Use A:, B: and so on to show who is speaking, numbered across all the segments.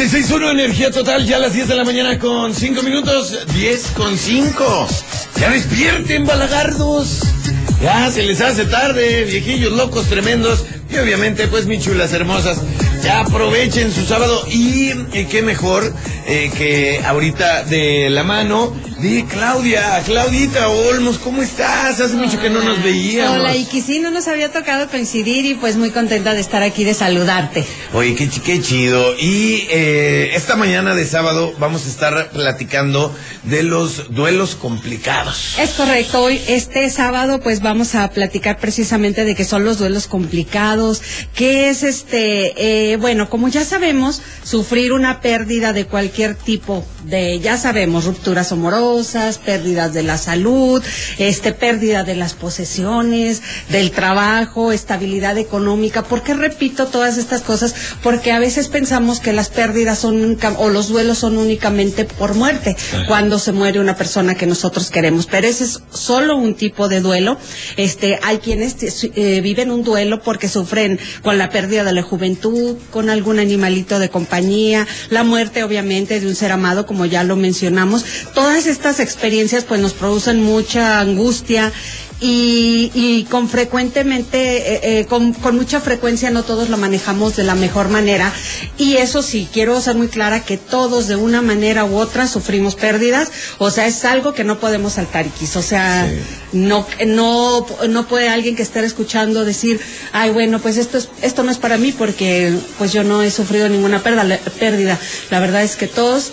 A: 96.1 Energía Total, ya a las 10 de la mañana con 5 minutos, 10 con 5. Ya despierten, balagardos. Ya se les hace tarde, viejillos locos tremendos. Y obviamente, pues, mis chulas hermosas, ya aprovechen su sábado. Y, y qué mejor eh, que ahorita de la mano de Claudia. Claudita Olmos, ¿cómo estás? Hace mucho que no nos veíamos.
B: Hola, Iki, sí, no nos había tocado coincidir y pues muy contenta de estar aquí, de saludarte.
A: Oye, qué, qué chido. Y eh, esta mañana de sábado vamos a estar platicando de los duelos complicados.
B: Es correcto, hoy este sábado pues vamos a platicar precisamente de qué son los duelos complicados, qué es este, eh, bueno, como ya sabemos, sufrir una pérdida de cualquier tipo de, ya sabemos, rupturas amorosas, pérdidas de la salud, este, pérdida de las posesiones, del trabajo, estabilidad económica. ¿Por qué repito todas estas cosas? Porque a veces pensamos que las pérdidas son o los duelos son únicamente por muerte, cuando se muere una persona que nosotros queremos. Pero ese es solo un tipo de duelo. Este, hay quienes eh, viven un duelo porque sufren con la pérdida de la juventud, con algún animalito de compañía, la muerte obviamente de un ser amado, como ya lo mencionamos. Todas estas experiencias pues nos producen mucha angustia y, y con frecuentemente, eh, eh, con, con mucha frecuencia no todos lo manejamos de la mejor manera. Y eso sí, quiero ser muy clara que todos de una manera u otra sufrimos pérdidas. O sea, es algo que no podemos saltar, X. O sea, no, no, no puede alguien que esté escuchando decir, ay, bueno, pues esto es, esto no es para mí porque pues yo no he sufrido ninguna pérdida. La verdad es que todos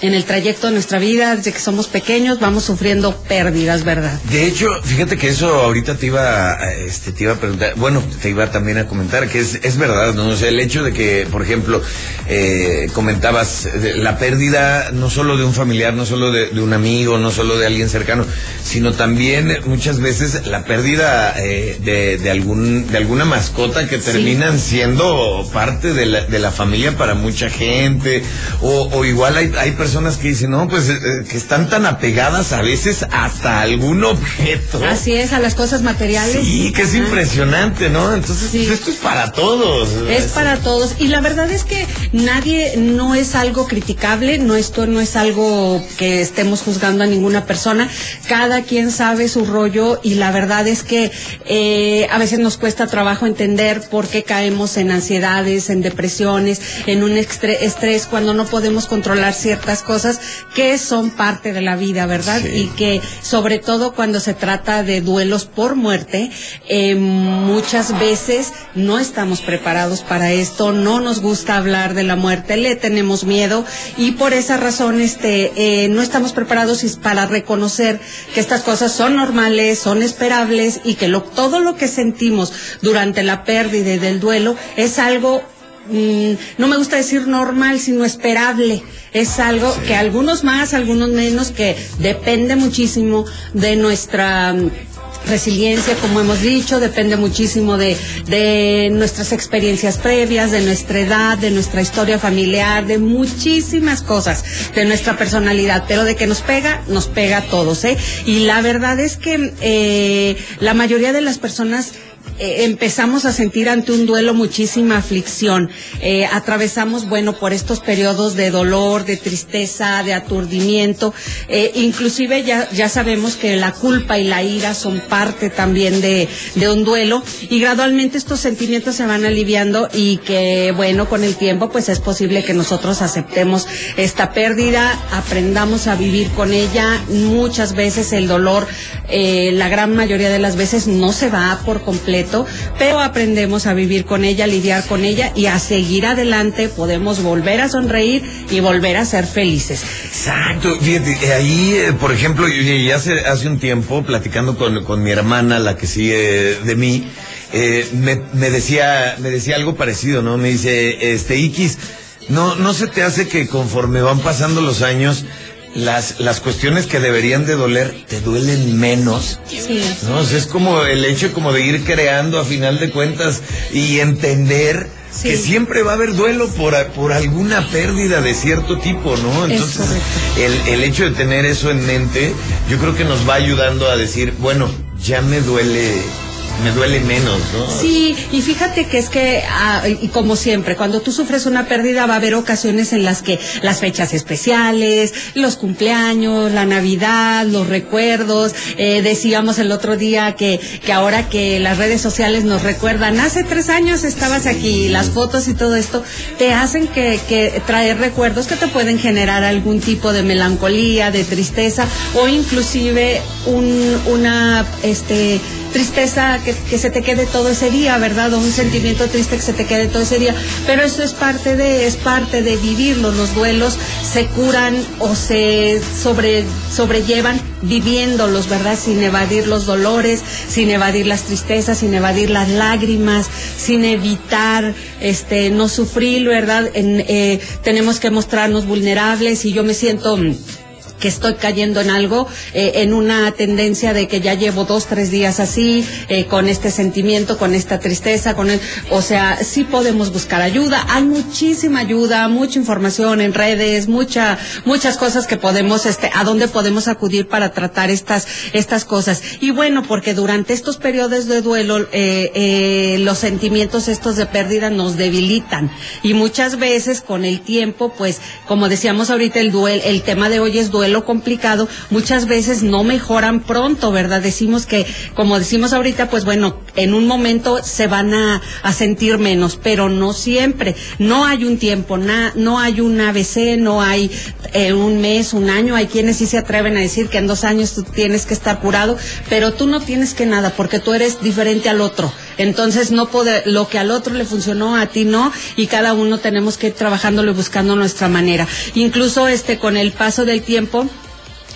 B: en el trayecto de nuestra vida, desde que somos pequeños, vamos sufriendo pérdidas, ¿verdad?
A: De hecho, fíjate que eso ahorita te iba, a- este, te iba a preguntar, bueno, te iba también a comentar que es, es verdad, ¿no? O sea, el hecho de que, por ejemplo, eh, comentabas la pérdida no solo de un familiar, no solo de, de un amigo, no solo de alguien cercano, sino también muchas veces la pérdida eh, de, de algún, de alguna mascota que terminan siendo parte de la, de la familia para mucha gente, o, o igual hay, hay personas que dicen, no, pues eh, eh, que están tan apegadas a veces hasta algún objeto.
B: Así es, a las cosas materiales.
A: Sí, que es
B: Ajá.
A: impresionante, ¿no? Entonces,
B: Sí.
A: pues, esto es para todos.
B: Es para todos. Y la verdad es que nadie, no es algo criticable, no esto no es algo que estemos juzgando a ninguna persona. Cada quien sabe su rollo y la verdad es que eh, a veces nos cuesta trabajo entender por qué caemos en ansiedades, en depresiones, en un estrés cuando no podemos controlar ciertas cosas que son parte de la vida, ¿verdad?
A: Sí.
B: Y que sobre todo cuando se trata de duelos por muerte, eh, muchas veces no estamos preparados para esto, no nos gusta hablar de la muerte, le tenemos miedo y por esa razón este, eh, no estamos preparados para reconocer que estas cosas son normales, son esperables y que lo, todo lo que sentimos durante la pérdida y del duelo es algo mm, no me gusta decir normal, sino esperable. Es algo que algunos más, algunos menos, que depende muchísimo de nuestra mm, resiliencia, como hemos dicho, depende muchísimo de, de nuestras experiencias previas, de nuestra edad, de nuestra historia familiar, de muchísimas cosas, de nuestra personalidad, pero de que nos pega, nos pega a todos, ¿eh? Y la verdad es que eh, la mayoría de las personas eh, empezamos a sentir ante un duelo muchísima aflicción. Eh, atravesamos, bueno, por estos periodos de dolor, de tristeza, de aturdimiento. Eh, inclusive ya, ya sabemos que la culpa y la ira son parte también de, de un duelo y gradualmente estos sentimientos se van aliviando y que, bueno, con el tiempo pues es posible que nosotros aceptemos esta pérdida, aprendamos a vivir con ella. Muchas veces el dolor, la gran mayoría de las veces no se va por completo, pero aprendemos a vivir con ella, lidiar con ella y a seguir adelante. Podemos volver a sonreír y volver a ser felices.
A: Exacto, fíjate, eh, ahí, eh, por ejemplo, ya hace, hace un tiempo, platicando con, con mi hermana, la que sigue de mí, eh, me, me decía, me decía algo parecido, ¿no? Me dice, este, Ikis, no, no se te hace que conforme van pasando los años, las, las cuestiones que deberían de doler te duelen menos.
B: Sí.
A: No, O sea, es como el hecho como de ir creando a final de cuentas y entender
B: Sí.
A: que siempre va a haber duelo por, por alguna pérdida de cierto tipo, ¿no?
B: Es
A: Entonces, el, el hecho de tener eso en mente, yo creo que nos va ayudando a decir, bueno, ya me duele me duele menos, ¿no?
B: Sí, y fíjate que es que, ah, y como siempre, cuando tú sufres una pérdida va a haber ocasiones en las que las fechas especiales, los cumpleaños, la Navidad, los recuerdos, eh, decíamos el otro día que, que ahora que las redes sociales nos recuerdan, hace tres años estabas aquí, las fotos y todo esto, te hacen que, que traer recuerdos que te pueden generar algún tipo de melancolía, de tristeza o inclusive un, una, este, tristeza que, que, se te quede todo ese día, ¿verdad? O un sentimiento triste que se te quede todo ese día. Pero eso es parte de, es parte de vivirlo. Los duelos se curan o se sobre, sobrellevan viviéndolos, ¿verdad? Sin evadir los dolores, sin evadir las tristezas, sin evadir las lágrimas, sin evitar este no sufrir, ¿verdad? En, eh, tenemos que mostrarnos vulnerables y yo me siento que estoy cayendo en algo, eh, en una tendencia de que ya llevo dos, tres días así, eh, con este sentimiento, con esta tristeza, con el, o sea, sí podemos buscar ayuda. Hay muchísima ayuda, mucha información en redes, mucha, muchas cosas que podemos, este, a dónde podemos acudir para tratar estas, estas cosas. Y bueno, porque durante estos periodos de duelo, eh, eh, los sentimientos estos de pérdida nos debilitan. Y muchas veces con el tiempo, pues, como decíamos ahorita, el duelo, el tema de hoy es duelo lo complicado, muchas veces no mejoran pronto, ¿verdad? Decimos que, como decimos ahorita, pues bueno, en un momento se van a, a sentir menos, pero no siempre. No hay un tiempo, na, no hay un ABC, no hay eh, un mes, un año. Hay quienes sí se atreven a decir que en dos años tú tienes que estar curado, pero tú no tienes que nada, porque tú eres diferente al otro. Entonces, no puede, lo que al otro le funcionó, a ti no, y cada uno tenemos que ir trabajándolo y buscando nuestra manera. Incluso este, con el paso del tiempo,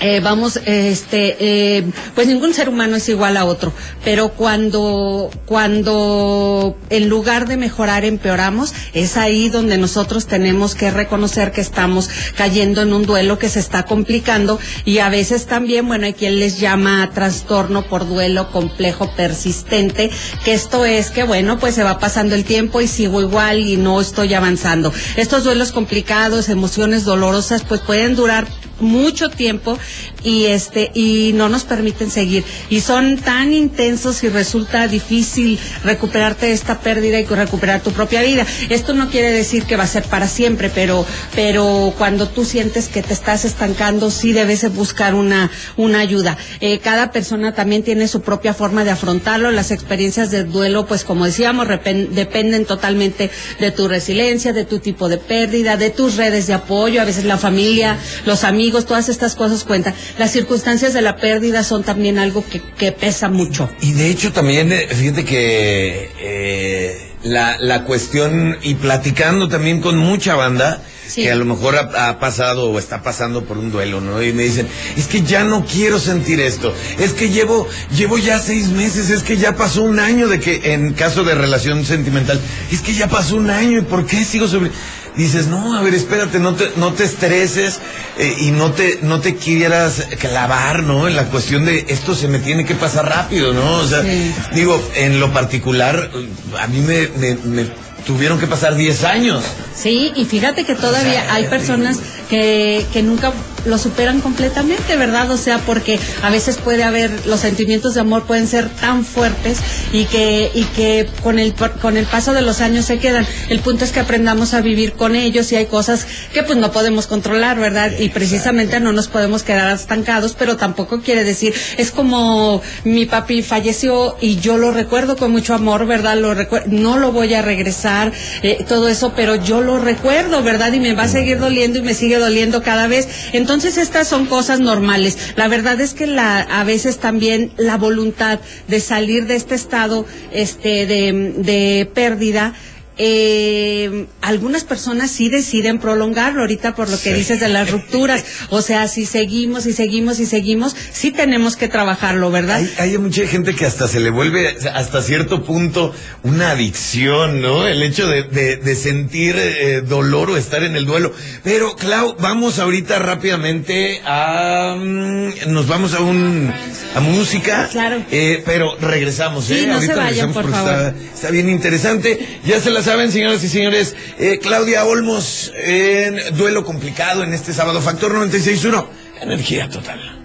B: eh, vamos, este, eh, pues ningún ser humano es igual a otro, pero cuando, cuando en lugar de mejorar empeoramos, es ahí donde nosotros tenemos que reconocer que estamos cayendo en un duelo que se está complicando y a veces también, bueno, hay quien les llama trastorno por duelo complejo persistente, que esto es que, bueno, pues se va pasando el tiempo y sigo igual y no estoy avanzando. Estos duelos complicados, emociones dolorosas, pues pueden durar mucho tiempo y este y no nos permiten seguir y son tan intensos y resulta difícil recuperarte esta pérdida y recuperar tu propia vida. Esto no quiere decir que va a ser para siempre, pero pero cuando tú sientes que te estás estancando sí debes buscar una una ayuda. Eh, cada persona también tiene su propia forma de afrontarlo. Las experiencias de duelo, pues como decíamos, dependen totalmente de tu resiliencia, de tu tipo de pérdida, de tus redes de apoyo, a veces la familia, los amigos, todas estas cosas cuentan las circunstancias de la pérdida son también algo que, que pesa mucho.
A: Y de hecho también, eh, fíjate que eh, la, la cuestión, y platicando también con mucha banda, Sí. que a lo mejor ha, ha, pasado o está pasando por un duelo, ¿no? Y me dicen, es que ya no quiero sentir esto, es que llevo, llevo ya seis meses, es que ya pasó un año de que, en caso de relación sentimental, es que ya pasó un año y ¿por qué sigo sobre? Dices, no, a ver, espérate, no te, no te estreses eh, y no te, no te quieras clavar, ¿no? En la cuestión de esto se me tiene que pasar rápido, ¿no? O sea, sí. digo, en lo particular, a mí me, me, me tuvieron que pasar 10 años.
B: Sí, y fíjate que todavía hay personas que, que nunca lo superan completamente, ¿verdad? O sea, porque a veces puede haber, los sentimientos de amor pueden ser tan fuertes y que, y que con el, con el paso de los años se quedan. El punto es que aprendamos a vivir con ellos y hay cosas que pues no podemos controlar, ¿verdad? Y precisamente no nos podemos quedar estancados, pero tampoco quiere decir, es como mi papi falleció y yo lo recuerdo con mucho amor, ¿verdad? Lo no lo voy a regresar, eh, todo eso, pero yo lo recuerdo, ¿verdad? Y me va a seguir doliendo y me sigue doliendo cada vez. Entonces estas son cosas normales. La verdad es que la, a veces también la voluntad de salir de este estado este, de, de pérdida eh, algunas personas sí deciden prolongarlo ahorita por lo que sí. dices de las rupturas. O sea, si seguimos y seguimos y seguimos, sí tenemos que trabajarlo, ¿verdad?
A: Hay, hay mucha gente que hasta se le vuelve hasta cierto punto una adicción, ¿no? El hecho de, de, de sentir eh, dolor o estar en el duelo. Pero, Clau, vamos ahorita rápidamente a... Um, nos vamos a un... a música.
B: Claro.
A: Eh, pero regresamos,
B: sí,
A: ¿eh?
B: No
A: ahorita
B: se vayan, por favor.
A: Está, está, bien interesante. Ya se la saben, señoras y señores. Eh, Claudia Olmos en duelo complicado en este sábado. Factor 96.1. Energía total.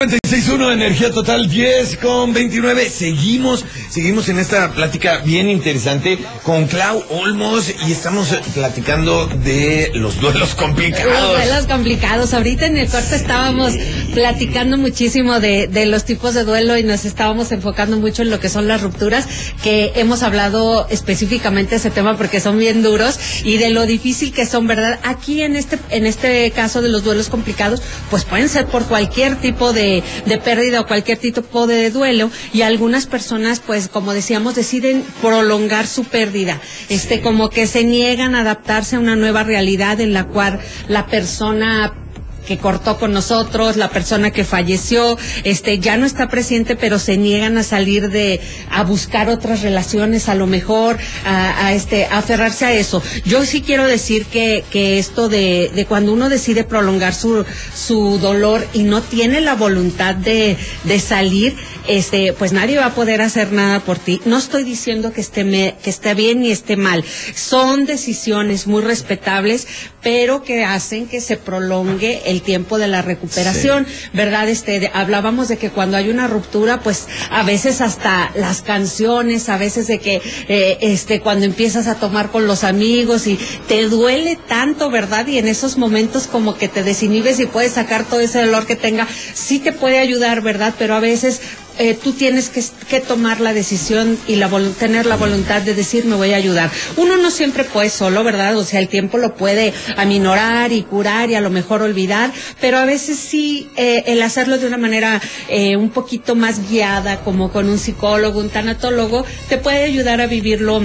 A: 96.1 Energía Total 10 con 29. Seguimos, seguimos en esta plática bien interesante con Clau Olmos y estamos platicando de los duelos complicados.
B: Los duelos complicados. Ahorita en el corte estábamos platicando muchísimo de, de los tipos de duelo y nos estábamos enfocando mucho en lo que son las rupturas, que hemos hablado específicamente de ese tema porque son bien duros y de lo difícil que son, ¿verdad? Aquí en este, en este caso de los duelos complicados, pues pueden ser por cualquier tipo de de, pérdida o cualquier tipo de duelo y algunas personas pues como decíamos deciden prolongar su pérdida. Este como que se niegan a adaptarse a una nueva realidad en la cual la persona que cortó con nosotros, la persona que falleció, este ya no está presente, pero se niegan a salir de a buscar otras relaciones, a lo mejor a, este a aferrarse a eso. Yo sí quiero decir que que esto de, de cuando uno decide prolongar su su dolor y no tiene la voluntad de de salir, este, pues nadie va a poder hacer nada por ti. No estoy diciendo que esté, me, que esté bien ni esté mal. Son decisiones muy respetables, pero que hacen que se prolongue el tiempo de la recuperación, ¿verdad? Este, hablábamos de que cuando hay una ruptura, pues a veces hasta las canciones, a veces de que, eh, este, cuando empiezas a tomar con los amigos y te duele tanto, ¿verdad? Y en esos momentos como que te desinhibes y puedes sacar todo ese dolor que tenga, sí te puede ayudar, ¿verdad? Pero a veces eh, tú tienes que, tomar la decisión y la tener la voluntad de decir me voy a ayudar. Uno no siempre puede solo, ¿verdad? O sea, el tiempo lo puede aminorar y curar y a lo mejor olvidar, pero a veces sí eh, el hacerlo de una manera eh, un poquito más guiada, como con un psicólogo, un tanatólogo, te puede ayudar a vivirlo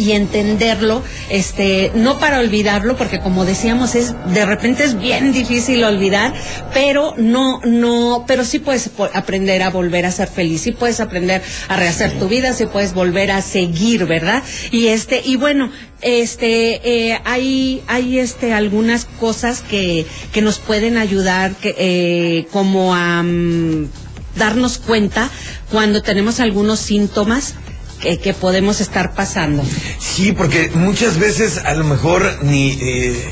B: y entenderlo, este, no para olvidarlo, porque como decíamos, es, de repente es bien difícil olvidar, pero no, no, pero sí puedes aprender a volver a ser feliz, sí puedes aprender a rehacer tu vida, sí puedes volver a seguir, ¿verdad? Y este, y bueno, este, eh, hay, hay este, algunas cosas que, que nos pueden ayudar, que, eh, como a, mm, darnos cuenta cuando tenemos algunos síntomas que, podemos estar pasando.
A: Sí, porque muchas veces a lo mejor ni eh,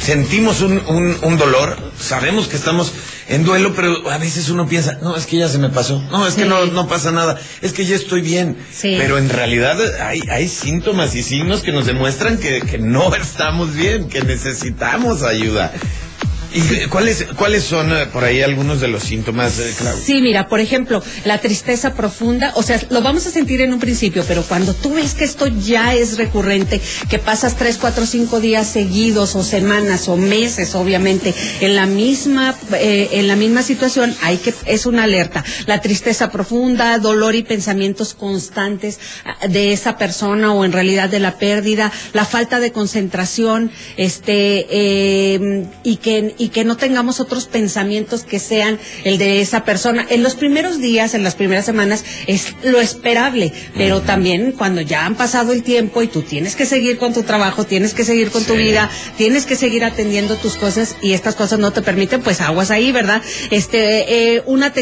A: sentimos un, un, dolor, sabemos que estamos en duelo, pero a veces uno piensa, no, es que ya se me pasó, no, es que no, no pasa nada, es que ya estoy bien. Pero en realidad hay, hay síntomas y signos que nos demuestran que, que no estamos bien, que necesitamos ayuda. ¿Y cuáles, cuáles son eh, por ahí algunos de los síntomas, eh,
B: Sí, mira, por ejemplo, la tristeza profunda, o sea, lo vamos a sentir en un principio, pero cuando tú ves que esto ya es recurrente, que pasas tres, cuatro, cinco días seguidos o semanas o meses, obviamente, en la misma, eh, en la misma situación, hay que, es una alerta. La tristeza profunda, dolor y pensamientos constantes ah, de esa persona o en realidad de la pérdida, la falta de concentración, este, eh, y que y que no tengamos otros pensamientos que sean el de esa persona. En los primeros días, en las primeras semanas, es lo esperable, pero también cuando ya han pasado el tiempo y tú tienes que seguir con tu trabajo, tienes que seguir con tu vida, tienes que seguir atendiendo tus cosas y estas cosas no te permiten, pues aguas ahí, ¿verdad? Este, eh, una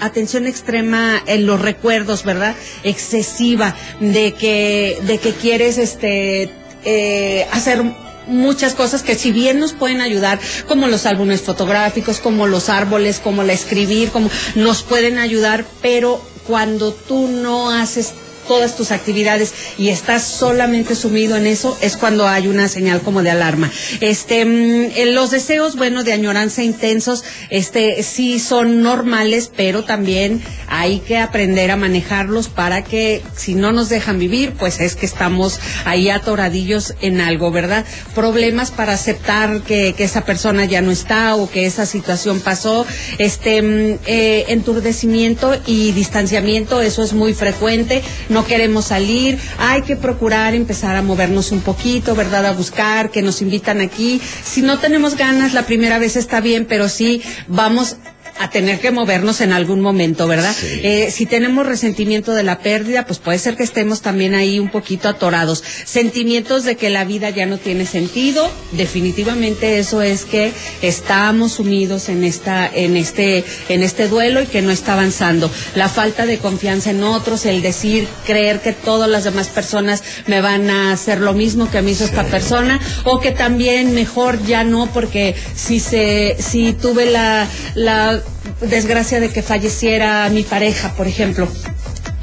B: atención extrema en los recuerdos, ¿verdad? Excesiva de que, de que quieres, este, eh, hacer muchas cosas que si bien nos pueden ayudar, como los álbumes fotográficos, como los árboles, como la escribir, como nos pueden ayudar, pero cuando tú no haces todas tus actividades y estás solamente sumido en eso, es cuando hay una señal como de alarma. Este, mm, los deseos, bueno, de añoranza intensos, este, sí son normales, pero también hay que aprender a manejarlos para que si no nos dejan vivir, pues es que estamos ahí atoradillos en algo, ¿verdad? Problemas para aceptar que, que esa persona ya no está o que esa situación pasó, este, mm, eh, enturdecimiento y distanciamiento, eso es muy frecuente queremos salir, hay que procurar empezar a movernos un poquito, ¿verdad? A buscar, que nos invitan aquí. Si no tenemos ganas, la primera vez está bien, pero sí vamos a tener que movernos en algún momento, ¿verdad? Eh, si tenemos resentimiento de la pérdida, pues puede ser que estemos también ahí un poquito atorados. Sentimientos de que la vida ya no tiene sentido, definitivamente eso es que estamos sumidos en esta, en este, en este duelo y que no está avanzando. La falta de confianza en otros, el decir, creer que todas las demás personas me van a hacer lo mismo que a mí hizo esta persona, o que también mejor ya no, porque si se, si tuve la, la desgracia de que falleciera mi pareja, por ejemplo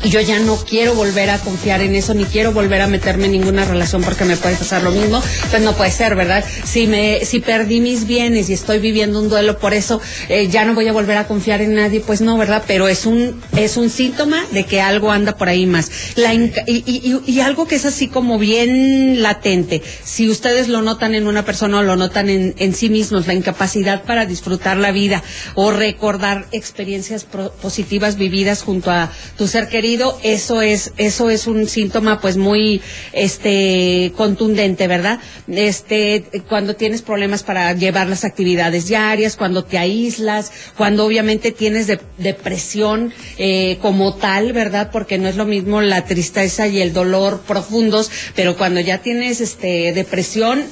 B: y yo ya no quiero volver a confiar en eso, ni quiero volver a meterme en ninguna relación porque me puede pasar lo mismo, pues no puede ser, ¿verdad? Si me, si perdí mis bienes y estoy viviendo un duelo por eso, eh, ya no voy a volver a confiar en nadie, pues no, ¿verdad? Pero es un, es un síntoma de que algo anda por ahí más. La y, y, y, algo que es así como bien latente, si ustedes lo notan en una persona o lo notan en, en sí mismos, la incapacidad para disfrutar la vida o recordar experiencias positivas vividas junto a tu ser querido, eso es, eso es un síntoma pues muy este contundente, ¿verdad? Este, cuando tienes problemas para llevar las actividades diarias, cuando te aíslas, cuando obviamente tienes depresión eh, como tal, ¿verdad? Porque no es lo mismo la tristeza y el dolor profundos, pero cuando ya tienes este depresión,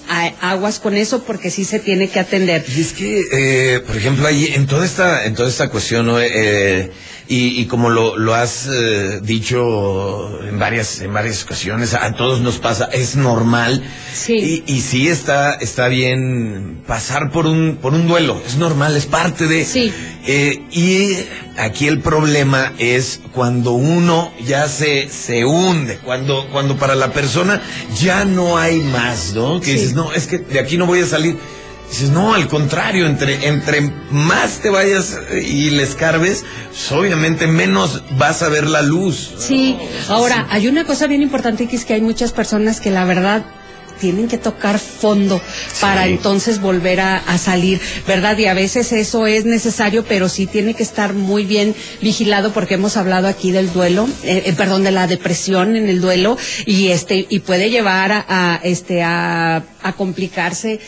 B: aguas con eso porque sí se tiene que atender.
A: Y es que, eh, por ejemplo, ahí en toda esta, en toda esta cuestión, ¿no? Eh, y, y como lo, lo has eh, dicho en varias, en varias ocasiones, a todos nos pasa, es normal.
B: Sí.
A: Y, y sí está, está bien pasar por un, por un duelo, es normal, es parte de.
B: Sí.
A: Eh, y aquí el problema es cuando uno ya se, se hunde, cuando, cuando para la persona ya no hay más, ¿no? Que
B: Sí.
A: dices, no, es que de aquí no voy a salir. Dices, no, al contrario, entre, entre más te vayas y le escarbes, pues obviamente menos vas a ver la luz.
B: Sí, ahora hay una cosa bien importante que es que hay muchas personas que la verdad tienen que tocar fondo para
A: Sí.
B: entonces volver a, a salir, ¿verdad? Y a veces eso es necesario, pero sí tiene que estar muy bien vigilado porque hemos hablado aquí del duelo, eh, eh, perdón, de la depresión en el duelo y este y puede llevar a, a, este a, a complicarse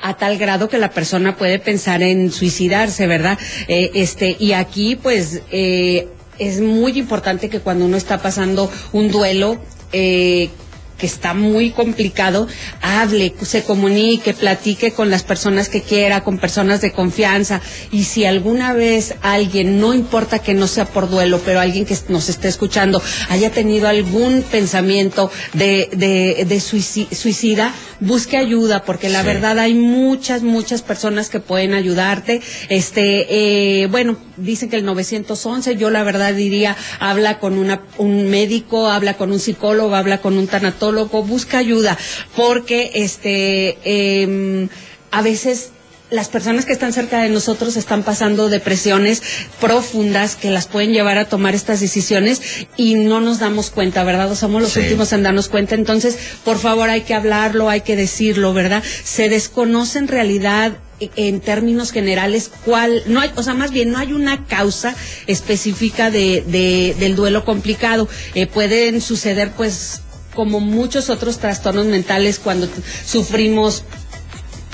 B: a tal grado que la persona puede pensar en suicidarse, ¿verdad? Eh, este, y aquí, pues, eh, es muy importante que cuando uno está pasando un duelo, eh, que está muy complicado, hable, se comunique, platique con las personas que quiera, con personas de confianza. Y si alguna vez alguien, no importa que no sea por duelo, pero alguien que nos esté escuchando, haya tenido algún pensamiento de, de, de suici- suicida, busque ayuda, porque la
A: Sí.
B: verdad hay muchas, muchas personas que pueden ayudarte. Este, eh, bueno, dicen que el 911, yo la verdad diría, habla con una, un médico, habla con un psicólogo, habla con un tanatólogo, busca ayuda, porque este, em, a veces las personas que están cerca de nosotros están pasando depresiones profundas que las pueden llevar a tomar estas decisiones y no nos damos cuenta, ¿verdad? O somos los
A: Sí.
B: últimos en darnos cuenta. Entonces, por favor, hay que hablarlo, hay que decirlo, ¿verdad? Se desconoce en realidad en términos generales cuál no hay o sea más bien no hay una causa específica de, de- del duelo complicado Eh, pueden suceder pues como muchos otros trastornos mentales cuando sufrimos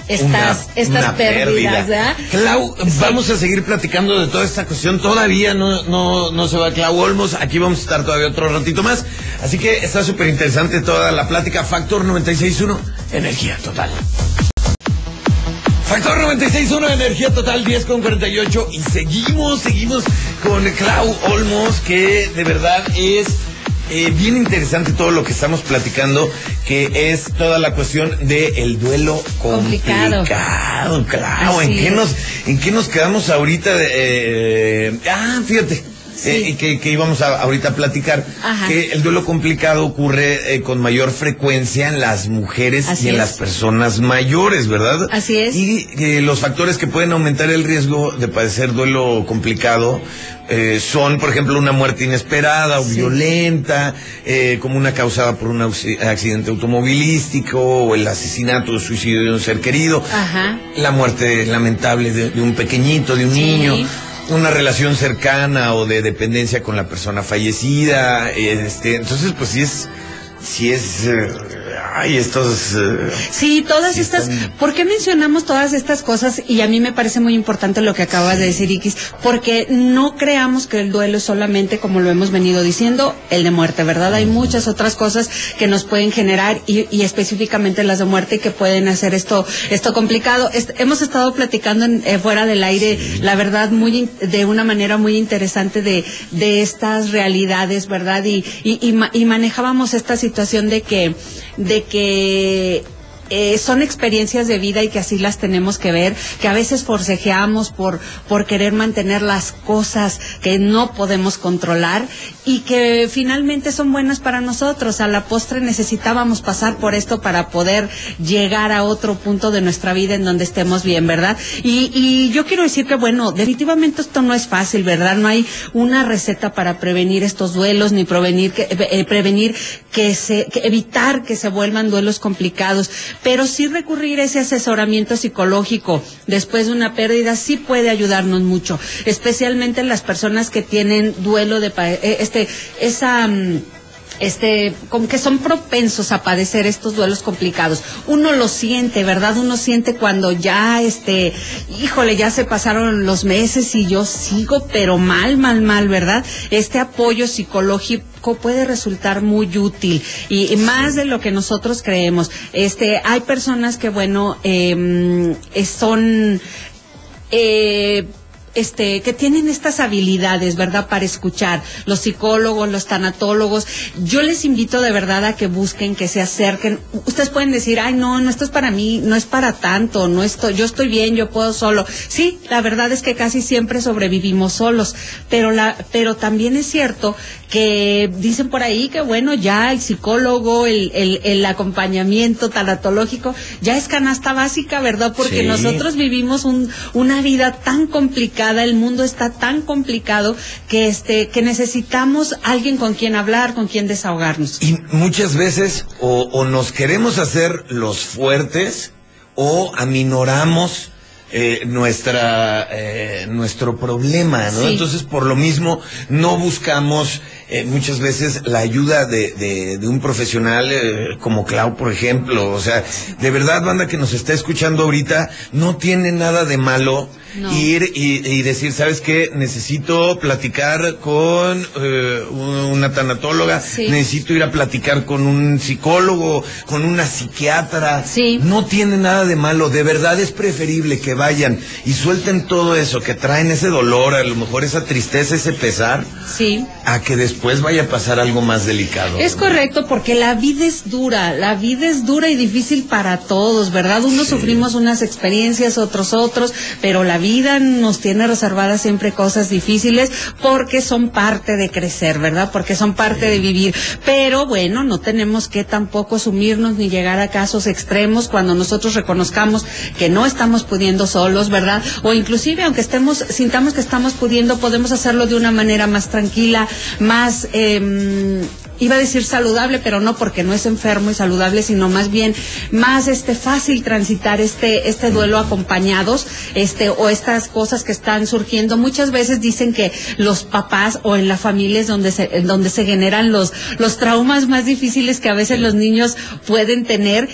B: estas
A: Una-
B: estas
A: una
B: pérdidas.
A: Clau, vamos a seguir platicando de toda esta cuestión. Todavía no, no, no se va Clau Olmos. Aquí vamos a estar todavía otro ratito más. Así que está súper interesante toda la plática. Factor 96.1, energía total. Factor 96.1, energía total, 10 con 48. Y seguimos, seguimos con Clau Olmos, que de verdad es eh, bien interesante todo lo que estamos platicando, que es toda la cuestión del el duelo
B: Complicado.
A: complicado. Clau, ¿en qué,
B: es.
A: nos, ¿en qué nos quedamos ahorita? Eh, ah, fíjate.
B: Sí.
A: eh, que, que íbamos a, ahorita a platicar
B: Ajá.
A: que el duelo complicado ocurre eh, con mayor frecuencia en las mujeres
B: Así
A: y en
B: es.
A: las personas mayores, ¿verdad?
B: Así es.
A: Y eh, los factores que pueden aumentar el riesgo de padecer duelo complicado eh, son, por ejemplo, una muerte inesperada o
B: Sí.
A: violenta, eh, como una causada por un accidente automovilístico o el asesinato o suicidio de un ser querido,
B: Ajá.
A: la muerte lamentable de, de un pequeñito, de un
B: Sí.
A: niño. Una relación cercana o de dependencia con la persona fallecida, este, entonces pues sí es, sí es, eh, ay, estos, eh,
B: Sí, todas
A: Sí,
B: estas,
A: están-
B: ¿por qué mencionamos todas estas cosas? Y a mí me parece muy importante lo que acabas de decir, Iquis, porque no creamos que el duelo es solamente, como lo hemos venido diciendo, el de muerte, ¿verdad? Hay muchas otras cosas que nos pueden generar y, y específicamente las de muerte que pueden hacer esto, esto complicado. Est- hemos estado platicando en- eh, fuera del aire, la verdad, muy, in- de una manera muy interesante de, de estas realidades, ¿verdad? Y, y, y ma- y manejábamos esta situación de que, de que eh, son experiencias de vida y que así las tenemos que ver, que a veces forcejeamos por, por querer mantener las cosas que no podemos controlar y que finalmente son buenas para nosotros. A la postre necesitábamos pasar por esto para poder llegar a otro punto de nuestra vida en donde estemos bien, ¿verdad? Y, y yo quiero decir que, bueno, definitivamente esto no es fácil, ¿verdad? No hay una receta para prevenir estos duelos ni prevenir que, eh, prevenir que se, que evitar que se vuelvan duelos complicados pero sí recurrir a ese asesoramiento psicológico después de una pérdida sí puede ayudarnos mucho, especialmente las personas que tienen duelo de eh, este esa mm, este, como que son propensos a padecer estos duelos complicados. Uno lo siente, ¿verdad? Uno siente cuando ya, este, híjole, ya se pasaron los meses y yo sigo, pero mal, mal, mal, ¿verdad? Este apoyo psicológico puede resultar muy útil y, más de lo que nosotros creemos. Este, hay personas que, bueno, eh, son, eh, este, que tienen estas habilidades, ¿verdad? Para escuchar. Los psicólogos, los tanatólogos. Yo les invito de verdad a que busquen, que se acerquen. Ustedes pueden decir, ay, no, no, esto es para mí, no es para tanto, no estoy, yo estoy bien, yo puedo solo. Sí, la verdad es que casi siempre sobrevivimos solos. Pero la, pero también es cierto que dicen por ahí que bueno, ya el psicólogo, el, el, el acompañamiento tanatológico, ya es canasta básica, ¿verdad? Porque nosotros vivimos un, una vida tan complicada el mundo está tan complicado que este que necesitamos alguien con quien hablar, con quien desahogarnos.
A: Y muchas veces o, nos queremos hacer los fuertes o aminoramos eh, nuestra eh, nuestro problema, ¿no? Entonces, por lo mismo, no buscamos eh, muchas veces la ayuda de, de, de un profesional eh, como Clau, por ejemplo. O sea, de verdad, banda que nos está escuchando ahorita, no tiene nada de malo ir y, decir, ¿sabes qué? Necesito platicar con eh, una tanatóloga, necesito ir a platicar con un psicólogo, con una psiquiatra.
B: Sí.
A: No tiene nada de malo, de verdad es preferible que vayan y suelten todo eso, que traen ese dolor, a lo mejor esa tristeza, ese pesar,
B: sí.
A: a que después vaya a pasar algo más delicado.
B: Es correcto, porque la vida es dura, la vida es dura y difícil para todos, ¿verdad? Unos sufrimos unas experiencias, otros otros, pero la vida nos tiene reservadas siempre cosas difíciles porque son parte de crecer, ¿verdad? Porque son parte de vivir. Pero bueno, no tenemos que tampoco sumirnos ni llegar a casos extremos cuando nosotros reconozcamos que no estamos pudiendo solos, ¿verdad? O inclusive aunque estemos, sintamos que estamos pudiendo, podemos hacerlo de una manera más tranquila, más eh, iba a decir saludable, pero no porque no es enfermo y saludable, sino más bien más este fácil transitar este este duelo acompañados, este o estas cosas que están surgiendo. Muchas veces dicen que los papás o en la familia es donde se donde se generan los los traumas más difíciles que a veces los niños pueden tener.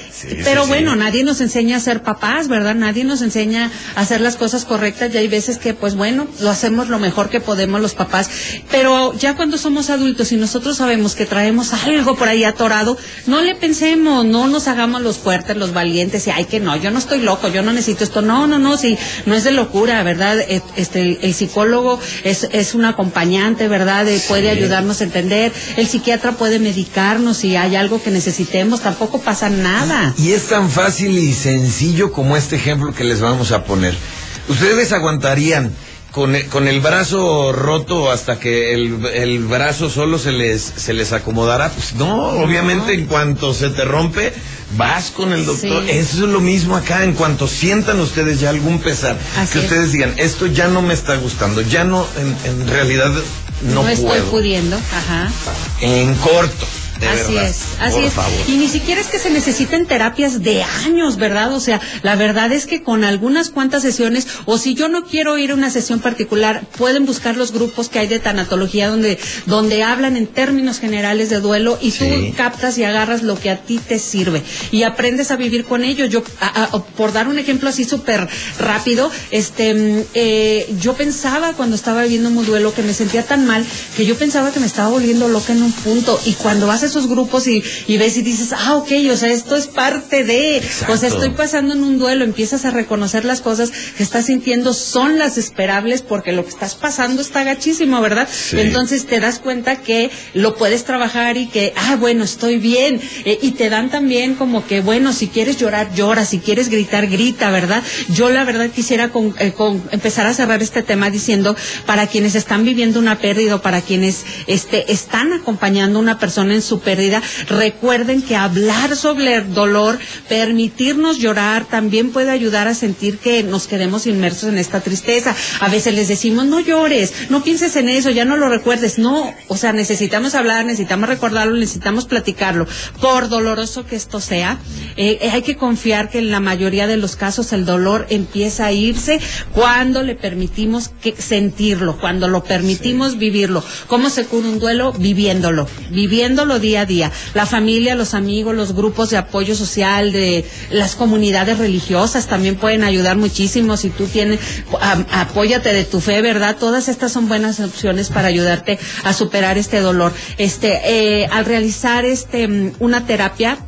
B: pero bueno, nadie nos enseña a ser papás, ¿verdad? Nadie nos enseña a hacer las cosas correctas y hay veces que pues bueno, lo hacemos lo mejor que podemos los papás, pero ya cuando somos adultos y nosotros sabemos que traemos algo por ahí atorado, no le pensemos, no nos hagamos los fuertes, los valientes, y ay que no, yo no estoy loco, yo no necesito esto, no, no, no, sí, no es de locura, ¿verdad? Este, el, psicólogo es, es un acompañante, ¿verdad? Puede ayudarnos a entender, el psiquiatra puede medicarnos si hay algo que necesitemos, tampoco pasa nada.
A: Y es tan fácil y sencillo como este ejemplo que les vamos a poner. Ustedes aguantarían con el, con el brazo roto hasta que el, el, brazo solo se les, se les acomodará. Pues no, obviamente en cuanto se te rompe, vas con el doctor. Eso es lo mismo acá, en cuanto sientan ustedes ya algún pesar, que ustedes digan, esto ya no me está gustando, ya no, en, en realidad no, no
B: estoy pudiendo, ajá.
A: En corto
B: así es, así es. Y ni siquiera es que se necesiten terapias de años, ¿verdad? O sea, la verdad es que con algunas cuantas sesiones, o si yo no quiero ir a una sesión particular, pueden buscar los grupos que hay de tanatología donde, donde hablan en términos generales de duelo y tú captas y agarras lo que a ti te sirve y aprendes a vivir con ello. Yo, por dar un ejemplo así súper rápido, este, eh, yo pensaba cuando estaba viviendo un duelo que me sentía tan mal que yo pensaba que me estaba volviendo loca en un punto y cuando vas a esos grupos y, y ves y dices, ah, ok, o sea, esto es parte de, o sea, estoy pasando en un duelo, empiezas a reconocer las cosas que estás sintiendo son las esperables porque lo que estás pasando está gachísimo, ¿verdad? Entonces te das cuenta que lo puedes trabajar y que, ah, bueno, estoy bien. Eh, y te dan también como que, bueno, si quieres llorar, llora, si quieres gritar, grita, ¿verdad? Yo la verdad quisiera con, eh, con empezar a cerrar este tema diciendo, para quienes están viviendo una pérdida o para quienes este, están acompañando a una persona en su pérdida, recuerden que hablar sobre el dolor, permitirnos llorar, también puede ayudar a sentir que nos quedemos inmersos en esta tristeza. A veces les decimos, no llores, no pienses en eso, ya no lo recuerdes. No, o sea, necesitamos hablar, necesitamos recordarlo, necesitamos platicarlo. Por doloroso que esto sea, eh, hay que confiar que en la mayoría de los casos el dolor empieza a irse cuando le permitimos que sentirlo, cuando lo permitimos vivirlo. ¿Cómo se cura un duelo? Viviéndolo, viviéndolo día a día. La familia, los amigos, los grupos de apoyo social, de las comunidades religiosas también pueden ayudar muchísimo. Si tú tienes, apóyate de tu fe, ¿verdad? Todas estas son buenas opciones para ayudarte a superar este dolor. Este, eh, al realizar este, mm, una terapia,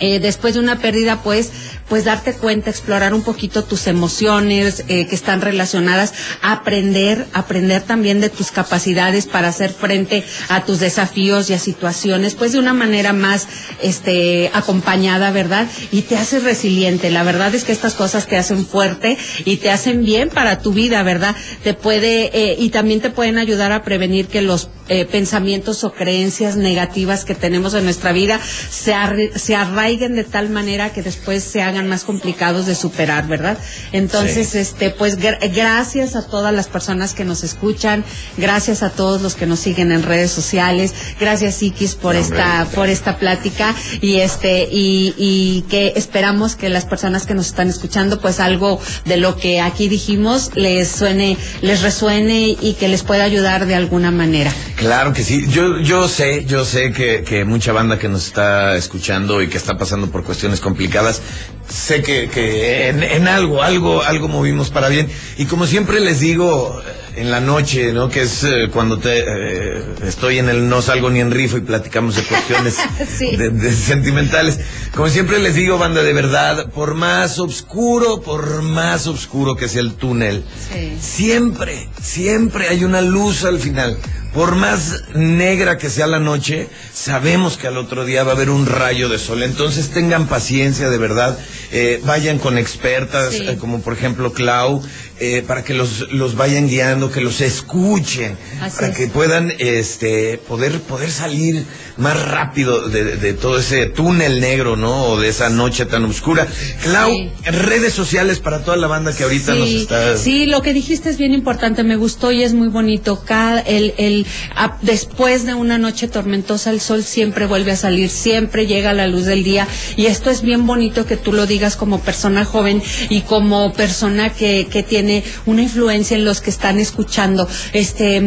B: eh, después de una pérdida, pues pues darte cuenta, explorar un poquito tus emociones eh, que están relacionadas, aprender, aprender también de tus capacidades para hacer frente a tus desafíos y a situaciones, pues de una manera más este acompañada, ¿verdad? Y te hace resiliente. La verdad es que estas cosas te hacen fuerte y te hacen bien para tu vida, ¿verdad? Te puede eh, y también te pueden ayudar a prevenir que los eh, pensamientos o creencias negativas que tenemos en nuestra vida se, se arraiguen de tal manera que después se hagan más complicados de superar, ¿verdad? Entonces, este, pues gracias a todas las personas que nos escuchan, gracias a todos los que nos siguen en redes sociales, gracias Ikis por esta, por esta plática y este, y, y que esperamos que las personas que nos están escuchando, pues algo de lo que aquí dijimos les suene, les resuene y que les pueda ayudar de alguna manera.
A: Claro que sí. Yo, yo sé, yo sé que, que mucha banda que nos está escuchando y que está pasando por cuestiones complicadas, sé que, que en, en, algo, algo, algo movimos para bien. Y como siempre les digo, en la noche, ¿no? Que es eh, cuando te eh, estoy en el no salgo ni en rifo y platicamos de cuestiones sí. de, de sentimentales. Como siempre les digo, banda, de verdad, por más oscuro, por más oscuro que sea el túnel, sí. siempre, siempre hay una luz al final. Por más negra que sea la noche, sabemos que al otro día va a haber un rayo de sol. Entonces tengan paciencia, de verdad. Eh, vayan con expertas, sí. eh, como por ejemplo Clau, eh, para que los, los vayan guiando, que los escuchen, Así para es. que puedan este, poder, poder salir más rápido de, de, todo ese túnel negro, ¿no? O de esa noche tan oscura. Clau, sí. redes sociales para toda la banda que ahorita
B: sí,
A: nos está.
B: Sí, lo que dijiste es bien importante, me gustó y es muy bonito. Cada, el, el, a, después de una noche tormentosa, el sol siempre vuelve a salir, siempre llega la luz del día. Y esto es bien bonito que tú lo digas como persona joven y como persona que, que tiene una influencia en los que están escuchando. Este,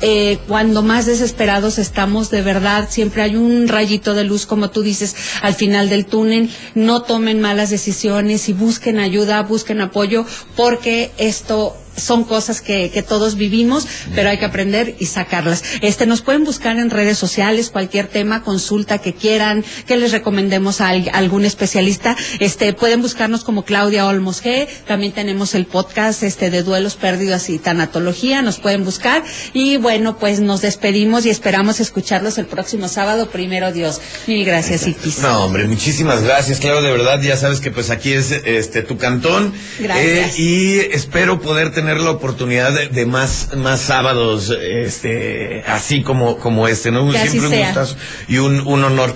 B: eh, cuando más desesperados estamos, de verdad, siempre hay un rayito de luz, como tú dices, al final del túnel. No tomen malas decisiones y busquen ayuda, busquen apoyo, porque esto son cosas que, que todos vivimos, pero hay que aprender y sacarlas. Este, nos pueden buscar en redes sociales, cualquier tema, consulta que quieran, que les recomendemos a, a algún especialista. Este, pueden buscarnos como Claudia Olmos G. También tenemos el podcast, este, de duelos, pérdidas y tanatología. Nos pueden buscar. Y bueno, pues nos despedimos y esperamos escucharlos el próximo sábado, primero Dios. Mil gracias, Iquis.
A: No, hombre, muchísimas gracias, Claudia, de verdad. Ya sabes que pues aquí es, este, tu cantón.
B: Gracias.
A: Eh, y espero poder tener la oportunidad de, de, más más sábados este así como como este no
B: que
A: siempre un gustazo y un, un honor